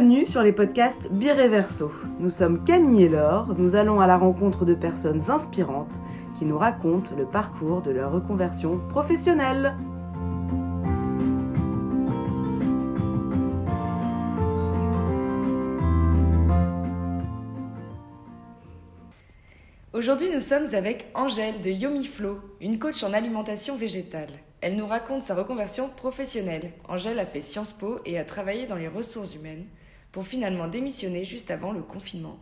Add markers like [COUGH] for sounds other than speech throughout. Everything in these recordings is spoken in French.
Bienvenue sur les podcasts Bireverso. Nous sommes Camille et Laure, nous allons à la rencontre de personnes inspirantes qui nous racontent le parcours de leur reconversion professionnelle. Aujourd'hui, nous sommes avec Angèle de Yomiflo, une coach en alimentation végétale. Elle nous raconte sa reconversion professionnelle. Angèle a fait Sciences Po et a travaillé dans les ressources humaines pour finalement démissionner juste avant le confinement.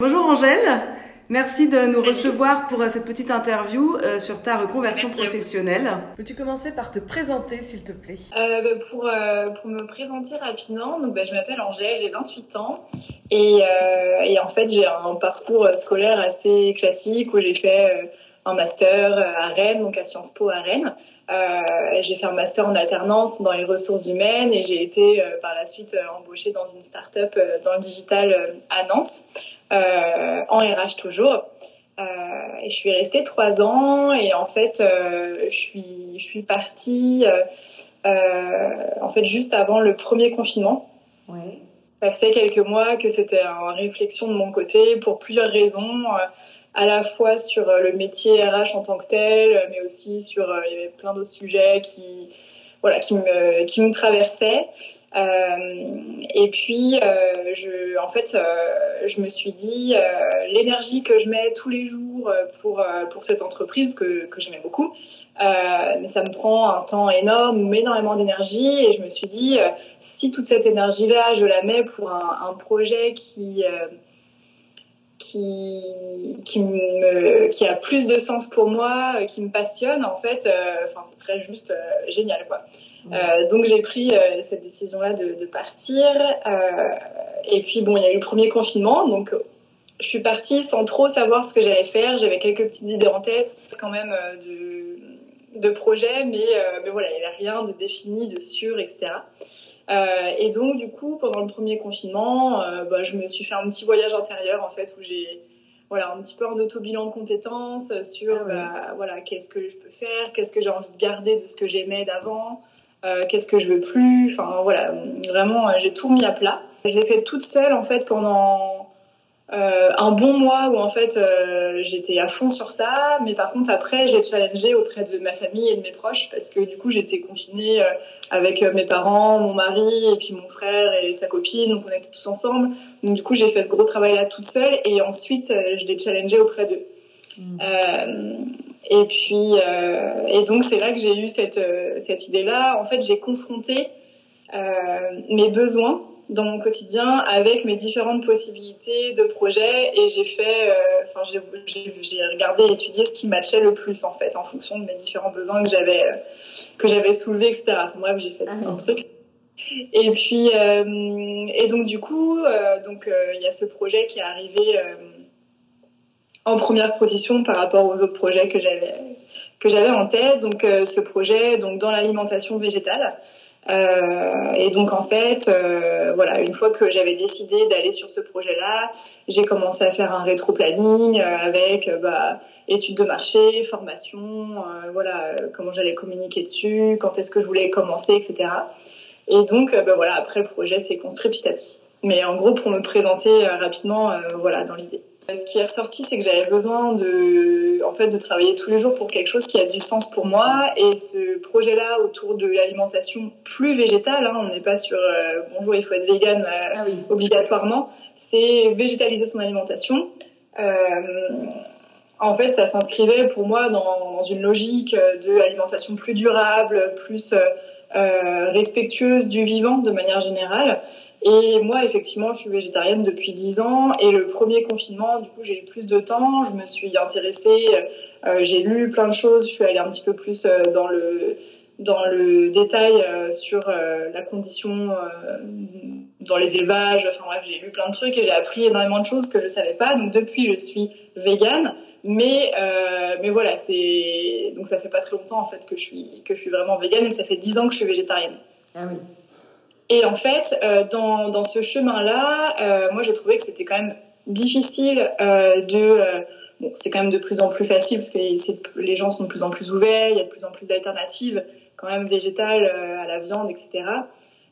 Bonjour Angèle, merci de nous recevoir pour euh, cette petite interview euh, sur ta reconversion professionnelle. Peux-tu commencer par te présenter s'il te plaît? Euh, bah, pour, pour me présenter rapidement, donc, bah, je m'appelle Angèle, j'ai 28 ans et, et en fait j'ai un parcours scolaire assez classique où j'ai fait un master à Rennes, donc à Sciences Po à Rennes. Euh, j'ai fait un master en alternance dans les ressources humaines et j'ai été euh, par la suite euh, embauchée dans une start-up dans le digital à Nantes, en RH toujours. et je suis restée trois ans et en fait, je suis, je suis partie en fait juste avant le premier confinement. Ouais. Ça faisait quelques mois que c'était en réflexion de mon côté pour plusieurs raisons à la fois sur euh, le métier RH en tant que tel, mais aussi sur euh, plein d'autres sujets qui voilà qui me traversaient. Euh, et puis, euh, en fait, euh, je me suis dit, l'énergie que je mets tous les jours pour, pour cette entreprise que, j'aimais beaucoup, ça me prend un temps énorme, énormément d'énergie. Et je me suis dit, si toute cette énergie-là, je la mets pour un projet qui qui qui me qui a plus de sens pour moi, euh, qui me passionne en fait, euh, ce serait juste euh, génial quoi. donc j'ai pris cette décision là de, de partir et puis bon il y a eu le premier confinement donc je suis partie sans trop savoir ce que j'allais faire. J'avais quelques petites idées en tête quand même de de projet mais mais voilà il n'y avait rien de défini, de sûr etc. Euh, et donc, du coup, pendant le premier confinement, euh, bah, je me suis fait un petit voyage intérieur, en fait, où j'ai voilà, un petit peu un auto-bilan de compétences sur ah bah, voilà, qu'est-ce que je peux faire, qu'est-ce que j'ai envie de garder de ce que j'aimais d'avant, euh, qu'est-ce que je veux plus. Enfin, voilà, vraiment, j'ai tout mis à plat. Je l'ai fait toute seule, en fait, pendant euh, un bon mois où en fait euh, j'étais à fond sur ça, mais par contre après j'ai challengé auprès de ma famille et de mes proches parce que du coup j'étais confinée euh, avec mes parents, mon mari et puis mon frère et sa copine, donc on était tous ensemble. Donc du coup j'ai fait ce gros travail là toute seule et ensuite je l'ai challengé auprès d'eux. Mmh. et puis et donc c'est là que j'ai eu cette cette idée là. En fait j'ai confronté mes besoins dans mon quotidien avec mes différentes possibilités de projets et j'ai fait, euh, enfin j'ai regardé et étudié ce qui matchait le plus en fait en fonction de mes différents besoins que j'avais euh, que j'avais soulevés etc. Enfin, bref j'ai fait un truc. Et puis euh, et donc du coup donc il y a ce projet qui est arrivé en première position par rapport aux autres projets que j'avais que j'avais en tête. Donc ce projet donc dans l'alimentation végétale. Euh, et donc en fait, euh, voilà, une fois que j'avais décidé d'aller sur ce projet-là, j'ai commencé à faire un rétro-planning euh, avec bah, études de marché, formation, voilà, comment j'allais communiquer dessus, quand est-ce que je voulais commencer, etc. Et donc, bah, voilà, après le projet s'est construit petit à petit. Mais en gros, pour me présenter rapidement, voilà, dans l'idée. Ce qui est ressorti, c'est que j'avais besoin de, en fait, de travailler tous les jours pour quelque chose qui a du sens pour moi. Et ce projet-là autour de l'alimentation plus végétale, hein, on n'est pas sur euh, bonjour, il faut être vegan euh, ah obligatoirement. C'est végétaliser son alimentation. Euh, en fait, ça s'inscrivait pour moi dans, dans, une logique de alimentation plus durable, plus respectueuse du vivant de manière générale. Et moi, effectivement, je suis végétarienne depuis 10 ans. Et le premier confinement, du coup, j'ai eu plus de temps. Je me suis intéressée, euh, j'ai lu plein de choses. Je suis allée un petit peu plus euh, dans le dans le détail euh, sur la condition dans les élevages. Enfin bref, j'ai lu plein de trucs et j'ai appris énormément de choses que je savais pas. Donc depuis, je suis végane. Mais mais voilà, c'est donc ça fait pas très longtemps en fait que je suis que je suis vraiment végane et ça fait 10 ans que je suis végétarienne. Ah oui. Et en fait, euh, dans, dans ce chemin-là, euh, moi j'ai trouvé que c'était quand même difficile euh, de... bon, c'est quand même de plus en plus facile parce que les gens sont de plus en plus ouverts, il y a de plus en plus d'alternatives quand même végétales à la viande, etc.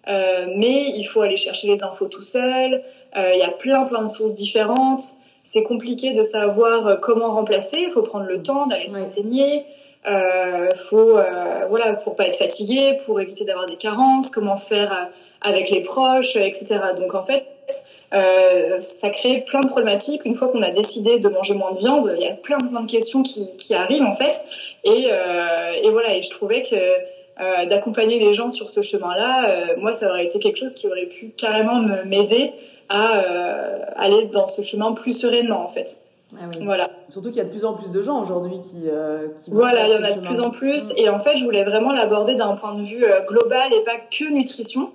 mais il faut aller chercher les infos tout seul. Il y a plein plein de sources différentes. C'est compliqué de savoir comment remplacer. Il faut prendre le temps d'aller se renseigner. Euh, faut voilà pour pas être fatigué, pour éviter d'avoir des carences, comment faire avec les proches, etc. Donc en fait, euh, ça crée plein de problématiques. Une fois qu'on a décidé de manger moins de viande, il y a plein, de questions qui, qui arrivent en fait. Et, euh, et, voilà, et je trouvais que euh, d'accompagner les gens sur ce chemin-là, euh, moi, ça aurait été quelque chose qui aurait pu carrément m'aider à euh, aller dans ce chemin plus sereinement en fait. Ah oui. Voilà. Surtout qu'il y a de plus en plus de gens aujourd'hui qui, euh, qui Voilà, il y en a de plus en plus. Mm. Et en fait, je voulais vraiment l'aborder d'un point de vue global et pas que nutrition.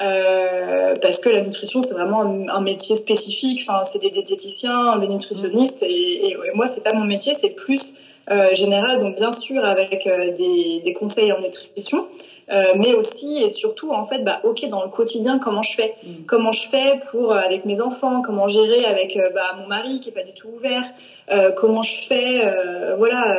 Euh, parce que la nutrition c'est vraiment un, métier spécifique. Enfin, c'est des diététiciens, des nutritionnistes, et, et, moi c'est pas mon métier, c'est plus euh, général. Donc bien sûr avec euh, des, des, conseils en nutrition, euh, mais aussi et surtout en fait, bah ok dans le quotidien comment je fais, mm. comment je fais pour avec mes enfants, comment gérer avec bah, mon mari qui est pas du tout ouvert, comment je fais, voilà.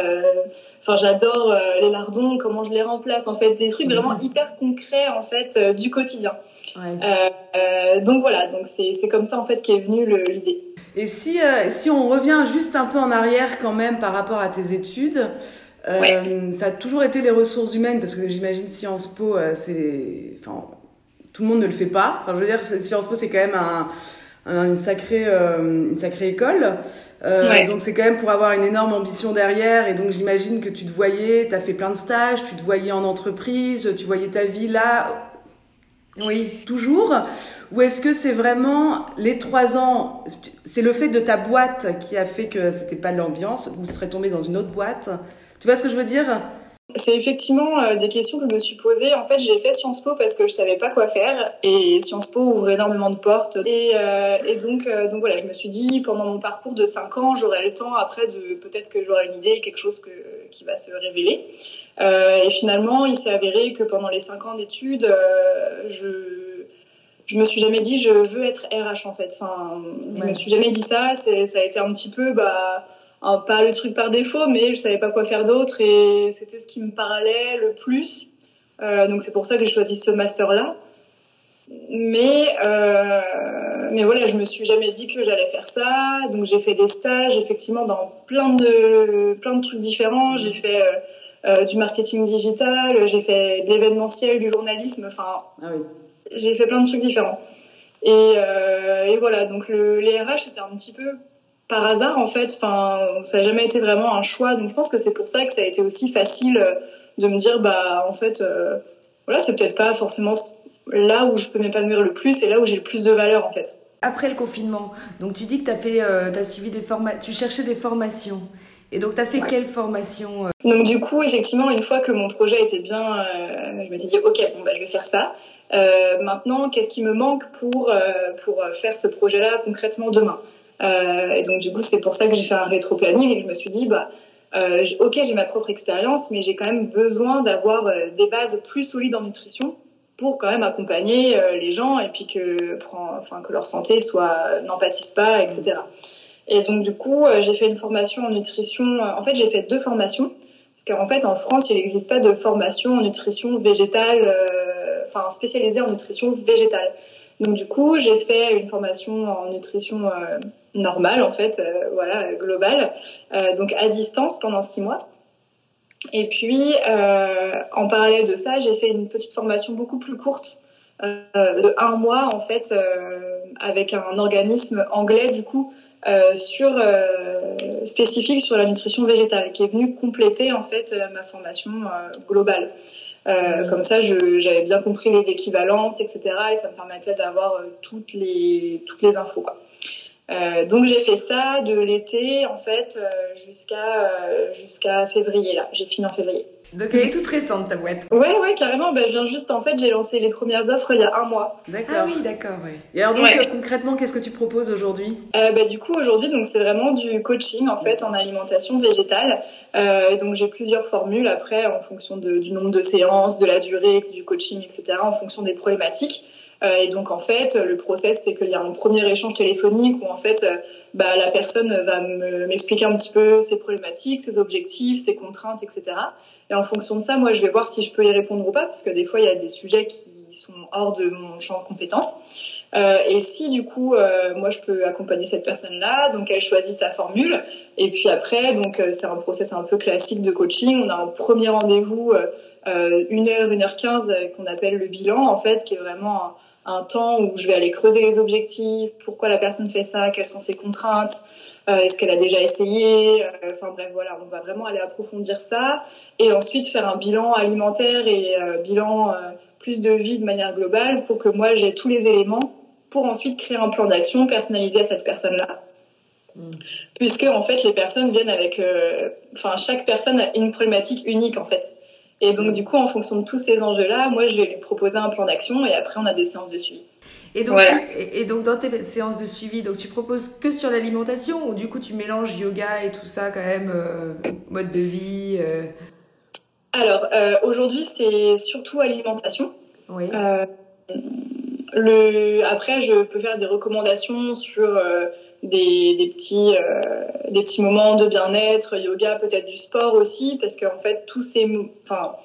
Enfin, j'adore les lardons, comment je les remplace. En fait, des trucs mm. vraiment hyper concrets en fait du quotidien. Euh, euh, donc voilà, donc c'est comme ça en fait qu'est venue l'idée. Et si, euh, si on revient juste un peu en arrière quand même par rapport à tes études, ça a toujours été les ressources humaines parce que j'imagine Sciences Po, c'est, enfin, tout le monde ne le fait pas. Enfin, je veux dire, Sciences Po, c'est quand même un, une sacrée, une sacrée école. Euh, Donc c'est quand même pour avoir une énorme ambition derrière. Et donc j'imagine que tu te voyais, tu as fait plein de stages, tu te voyais en entreprise, tu voyais ta vie là oui. Toujours Ou est-ce que c'est vraiment les trois ans, c'est le fait de ta boîte qui a fait que c'était pas l'ambiance, vous serez tombé dans une autre boîte Tu vois ce que je veux dire? C'est effectivement euh, des questions que je me suis posées. En fait, j'ai fait Sciences Po parce que je savais pas quoi faire et Sciences Po ouvre énormément de portes. Et, euh, et donc, euh, donc voilà, je me suis dit pendant mon parcours de 5 ans, j'aurai le temps après de peut-être que j'aurai une idée, quelque chose que, qui va se révéler. Euh, et finalement, il s'est avéré que pendant les cinq ans d'études, je je me suis jamais dit je veux être RH en fait. Enfin, je me suis jamais dit ça. Ça a été un petit peu bah pas le truc par défaut, mais je savais pas quoi faire d'autre et c'était ce qui me parlait le plus. Euh, donc c'est pour ça que j'ai choisi ce master là. Mais euh, mais voilà, je me suis jamais dit que j'allais faire ça. Donc j'ai fait des stages effectivement dans plein de plein de trucs différents. J'ai fait euh, euh, du marketing digital, j'ai fait de l'événementiel, du journalisme, enfin, ah oui. j'ai fait plein de trucs différents. Et, et voilà, donc le, les RH, c'était un petit peu par hasard en fait, enfin, ça n'a jamais été vraiment un choix, donc je pense que c'est pour ça que ça a été aussi facile de me dire, bah en fait, euh, voilà, c'est peut-être pas forcément là où je peux m'épanouir le plus et là où j'ai le plus de valeur en fait. Après le confinement, donc tu dis que tu as fait, euh, as suivi des formations, tu cherchais des formations. Et donc, tu as fait quelle formation euh? Donc, du coup, effectivement, une fois que mon projet était bien, euh, je me suis dit, OK, bon, bah, je vais faire ça. Euh, maintenant, qu'est-ce qui me manque pour, euh, pour faire ce projet-là concrètement demain? Et donc, du coup, c'est pour ça que j'ai fait un rétro-planning et que je me suis dit, bah, OK, j'ai ma propre expérience, mais j'ai quand même besoin d'avoir des bases plus solides en nutrition pour quand même accompagner les gens et puis que, enfin, que leur santé soit n'empâtisse pas, etc. Et donc, du coup, euh, j'ai fait une formation en nutrition. Euh, en fait, j'ai fait deux formations. Parce qu'en fait, en France, il n'existe pas de formation en nutrition végétale, euh, enfin, spécialisée en nutrition végétale. Donc, du coup, j'ai fait une formation en nutrition normale, en fait, voilà, globale, donc à distance pendant six mois. Et puis, en parallèle de ça, j'ai fait une petite formation beaucoup plus courte, de un mois, en fait, avec un organisme anglais, du coup, euh, sur euh, spécifique sur la nutrition végétale, qui est venue compléter en fait euh, ma formation globale. Mmh. Comme ça, j'avais bien compris les équivalences, etc. Et ça me permettait d'avoir toutes les toutes les infos. Quoi. Euh, donc j'ai fait ça de l'été en fait jusqu'à jusqu'à février là. J'ai fini en février. Donc elle est toute récente ta boîte. Ouais ouais carrément. Bah, je viens juste en fait j'ai lancé les premières offres il y a un mois. D'accord. Ah oui d'accord ouais. Et alors donc concrètement qu'est-ce que tu proposes aujourd'hui euh, bah, du coup aujourd'hui donc c'est vraiment du coaching en fait en alimentation végétale. Euh, donc j'ai plusieurs formules après en fonction de, du nombre de séances, de la durée du coaching etc. En fonction des problématiques. Euh, et donc en fait le process c'est qu'il y a un premier échange téléphonique où en fait euh, bah, la personne va m'expliquer un petit peu ses problématiques, ses objectifs, ses contraintes etc. Et en fonction de ça, moi, je vais voir si je peux y répondre ou pas, parce que des fois, il y a des sujets qui sont hors de mon champ de compétences. Euh, et si du coup, moi, je peux accompagner cette personne-là, donc elle choisit sa formule. Et puis après, donc c'est un process un peu classique de coaching. On a un premier rendez-vous, une heure, une heure quinze, qu'on appelle le bilan, en fait, qui est vraiment un, temps où je vais aller creuser les objectifs, pourquoi la personne fait ça, quelles sont ses contraintes, est-ce qu'elle a déjà essayé, enfin bref, voilà, on va vraiment aller approfondir ça. Et ensuite faire un bilan alimentaire et bilan plus de vie de manière globale pour que moi j'ai tous les éléments pour ensuite créer un plan d'action personnalisé à cette personne-là. Mm. Puisque en fait les personnes viennent avec, euh, enfin chaque personne a une problématique unique en fait. Et donc du coup en fonction de tous ces enjeux-là, moi je vais lui proposer un plan d'action et après on a des séances de suivi. Et donc, et, donc dans tes séances de suivi, donc tu proposes que sur l'alimentation ou du coup tu mélanges yoga et tout ça quand même, euh, mode de vie euh... Alors euh, aujourd'hui c'est surtout alimentation. Oui. Le, après, je peux faire des recommandations sur euh, des, des, petits, euh, des petits moments de bien-être, yoga, peut-être du sport aussi, parce qu'en fait, tous ces, enfin,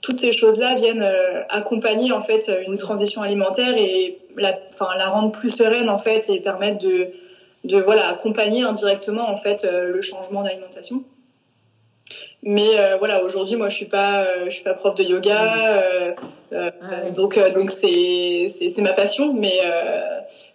toutes ces choses-là viennent euh, accompagner en fait une transition alimentaire et la, enfin, la rendre plus sereine en fait et permettre de, de voilà accompagner indirectement en fait le changement d'alimentation. Mais voilà, aujourd'hui, moi, je suis pas, je suis pas prof de yoga, euh, euh ah donc donc c'est c'est ma passion, mais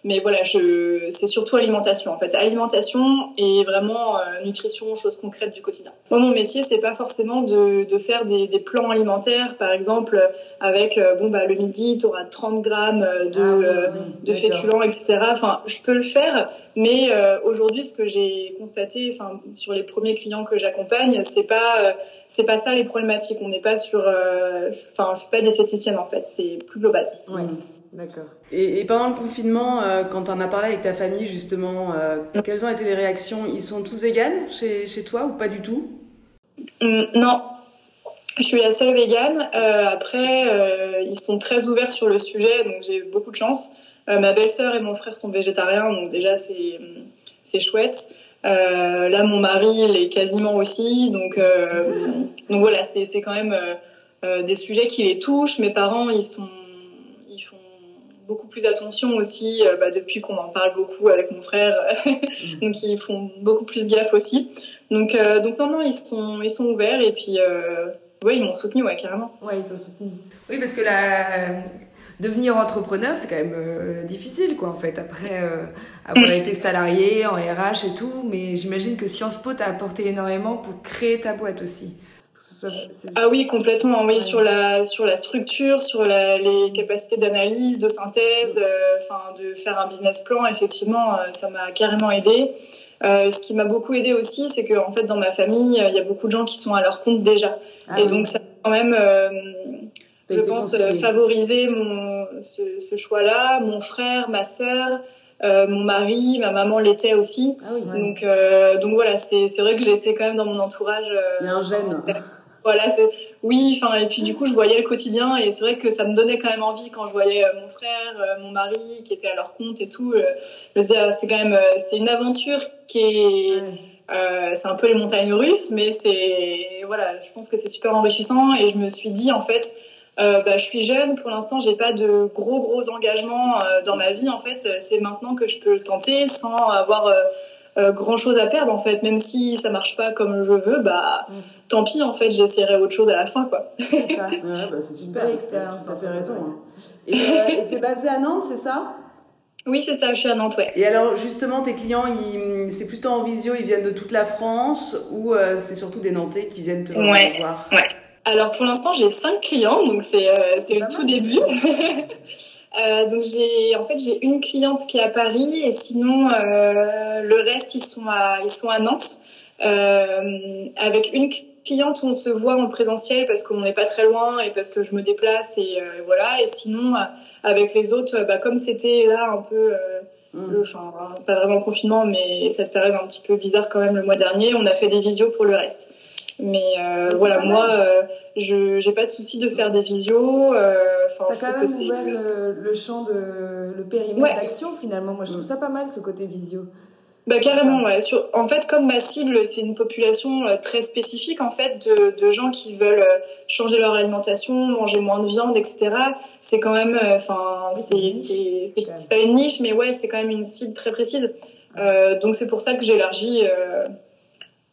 mais voilà, je c'est surtout alimentation en fait, alimentation et vraiment nutrition, choses concrètes du quotidien. Moi, mon métier, c'est pas forcément de de faire des, des plans alimentaires, par exemple, avec bon bah le midi, tu auras 30 grammes de ah de féculents, etc. Enfin, je peux le faire, mais aujourd'hui, ce que j'ai constaté, enfin sur les premiers clients que j'accompagne, c'est pas euh, c'est pas ça les problématiques. On n'est pas sur. Euh, enfin, je suis pas diététicienne en fait. C'est plus global. Ouais. D'accord. Et, pendant le confinement, euh, quand en as parlé avec ta famille, justement, quelles ont été les réactions? Ils sont tous véganes chez, chez toi ou pas du tout? Hum, Non, je suis la seule végane. après, ils sont très ouverts sur le sujet, donc j'ai beaucoup de chance. ma belle-sœur et mon frère sont végétariens, donc déjà c'est chouette. Euh, là, mon mari, il est quasiment aussi. Donc, euh, [LAUGHS] donc voilà, c'est quand même euh, des sujets qui les touchent. Mes parents, ils sont, ils font beaucoup plus attention aussi bah, depuis qu'on en parle beaucoup avec mon frère. [LAUGHS] donc ils font beaucoup plus gaffe aussi. Donc, donc non, non, ils sont, ils sont ouverts et puis. Oui, ils m'ont soutenu, ouais, carrément. Ouais, ils t'ont soutenu. Oui, parce que la, devenir entrepreneur, c'est quand même euh, difficile, quoi, en fait, après euh, avoir [LAUGHS] été salarié en RH et tout. Mais j'imagine que Sciences Po t'a apporté énormément pour créer ta boîte aussi. Ah oui, complètement. Oui, sur la sur la structure, sur la, les capacités d'analyse, de synthèse, euh, de faire un business plan. Effectivement, ça m'a carrément aidé. ce qui m'a beaucoup aidé aussi, c'est que en fait dans ma famille, il y a beaucoup de gens qui sont à leur compte déjà, ah et donc ça quand même je pense, euh, favoriser mon, ce, ce choix-là. Mon frère, ma sœur, euh, mon mari, ma maman l'était aussi. Ah oui, Donc, euh, donc voilà, c'est vrai que j'étais quand même dans mon entourage. Euh, Il y a un gène. Voilà, c'est oui. Enfin, et puis du coup, je voyais le quotidien et c'est vrai que ça me donnait quand même envie quand je voyais mon frère, mon mari qui étaient à leur compte et tout. c'est quand même, c'est une aventure qui est. c'est un peu les montagnes russes, mais c'est voilà, je pense que c'est super enrichissant et je me suis dit en fait, euh, bah, je suis jeune, pour l'instant, j'ai pas de gros gros engagements euh, dans ma vie. En fait, c'est maintenant que je peux le tenter sans avoir euh, grand chose à perdre. En fait, même si ça marche pas comme je veux, bah mm. tant pis. En fait, j'essaierai autre chose à la fin, quoi. C'est ça. [LAUGHS] ouais, bah, c'est super. expérience. T'as fait raison. Hein. Et t'es basée à Nantes, c'est ça? Oui, c'est ça, je suis à Nantes, ouais. Et alors, justement, tes clients, c'est plutôt en visio, ils viennent de toute la France ou c'est surtout des Nantais qui viennent te ouais, voir? Ouais, alors pour l'instant j'ai cinq clients, donc c'est euh, c'est le tout début. [LAUGHS] euh, donc j'ai en fait j'ai une cliente qui est à Paris et sinon euh, le reste ils sont à ils sont à Nantes. Euh, avec une cliente on se voit en présentiel parce qu'on n'est pas très loin et parce que je me déplace et euh, voilà. Et sinon avec les autres, bah, comme c'était là un peu mmh. enfin pas vraiment confinement mais cette période un petit peu bizarre quand même le mois dernier, on a fait des visios pour le reste. Mais euh, voilà, moi, euh, je j'ai pas de souci de faire des visios. Euh, ça a quand même ouvert le, champ de le périmètre d'action finalement. Moi, je trouve ça pas mal ce côté visio. bah carrément, ouais. en fait, comme ma cible, c'est une population euh, très spécifique en fait de, de, gens qui veulent euh, changer leur alimentation, manger moins de viande, etc. C'est quand même, enfin, c'est pas une niche, mais ouais, c'est quand même une cible très précise. Donc c'est pour ça que j'élargis,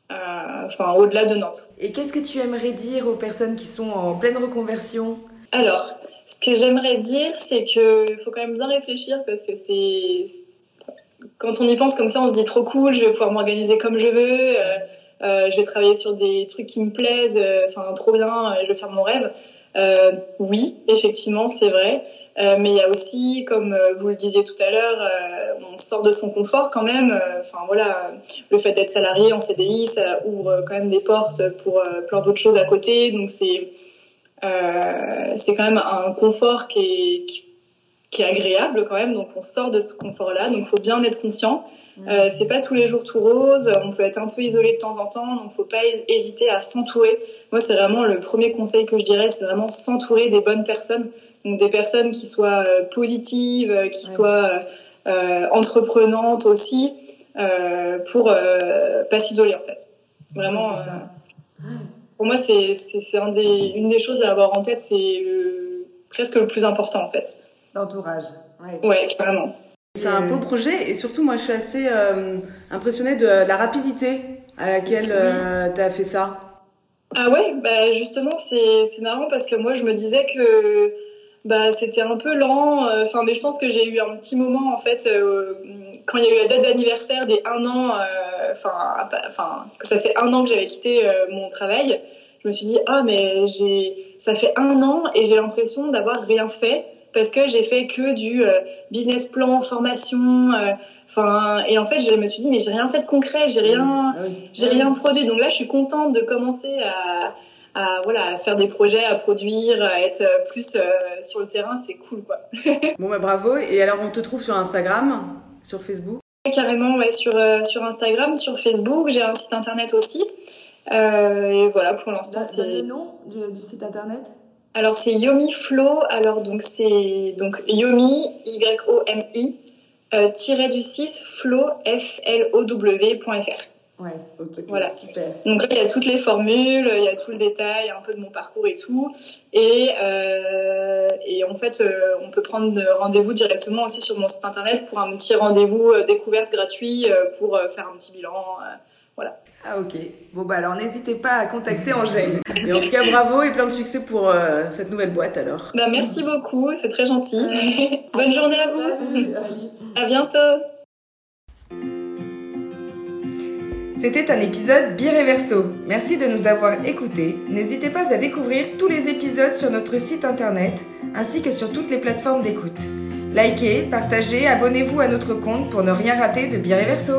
enfin, au-delà de Nantes. Et qu'est-ce que tu aimerais dire aux personnes qui sont en pleine reconversion? Alors, ce que j'aimerais dire, c'est que faut quand même bien réfléchir parce que c'est quand on y pense comme ça, on se dit trop cool, je vais pouvoir m'organiser comme je veux, euh, euh, je vais travailler sur des trucs qui me plaisent, euh, enfin trop bien, je vais faire mon rêve. oui, effectivement, c'est vrai. Mais il y a aussi, comme vous le disiez tout à l'heure, on sort de son confort quand même. Enfin voilà, le fait d'être salarié en CDI, ça ouvre quand même des portes pour plein d'autres choses à côté. Donc c'est c'est quand même un confort qui est, qui qui est agréable quand même. Donc on sort de ce confort-là. Donc il faut bien être conscient. Mm. Euh, c'est pas tous les jours tout rose. On peut être un peu isolé de temps en temps. Donc faut pas hésiter à s'entourer. Moi c'est vraiment le premier conseil que je dirais, c'est vraiment s'entourer des bonnes personnes. Donc des personnes qui soient euh, positives, euh, qui soient euh, entreprenantes aussi, euh, pour pas s'isoler en fait. Vraiment. pour moi c'est c'est un des une des choses à avoir en tête. C'est presque le plus important en fait. L'entourage. Ouais. carrément. C'est un beau projet et surtout moi je suis assez euh, impressionnée de la rapidité à laquelle euh, tu as fait ça. Ah ouais, bah justement c'est marrant parce que moi je me disais que bah c'était un peu lent, euh, enfin mais je pense que j'ai eu un petit moment en fait quand il y a eu la date d'anniversaire des un an, enfin enfin ça fait un an que j'avais quitté mon travail, je me suis dit ah mais j'ai ça fait un an et j'ai l'impression d'avoir rien fait parce que j'ai fait que du euh, business plan, formation. Euh, enfin, et en fait, je me suis dit, mais j'ai rien fait de concret, j'ai rien, ah j'ai rien produit. Donc là, je suis contente de commencer à, à, voilà, faire des projets, à produire, à être plus euh, sur le terrain. C'est cool, quoi. [LAUGHS] bon, bah bravo. Et alors, on te trouve sur Instagram, sur Facebook? Carrément, ouais, sur, sur Instagram, sur Facebook. J'ai un site internet aussi. et voilà, pour l'instant, c'est. le nom du site internet? Alors c'est Yomi Flow. Alors donc c'est donc Yomi Y O M I euh, tiré du 6 flow F L O W.fr. Ouais, ok. Voilà. Super. Donc là, il y a toutes les formules, il y a tout le détail, un peu de mon parcours et tout. Et, euh, et en fait, euh, on peut prendre rendez-vous directement aussi sur mon site internet pour un petit rendez-vous découverte gratuit pour faire un petit bilan. voilà. Ah ok. Bon bah alors n'hésitez pas à contacter Angèle. Et en tout cas bravo et plein de succès pour euh, cette nouvelle boîte alors. Bah merci beaucoup, c'est très gentil. [LAUGHS] Bonne journée à vous. Salut, À bientôt. C'était un épisode Bireverso. Merci de nous avoir écoutés. N'hésitez pas à découvrir tous les épisodes sur notre site internet ainsi que sur toutes les plateformes d'écoute. Likez, partagez, abonnez-vous à notre compte pour ne rien rater de Bireverso.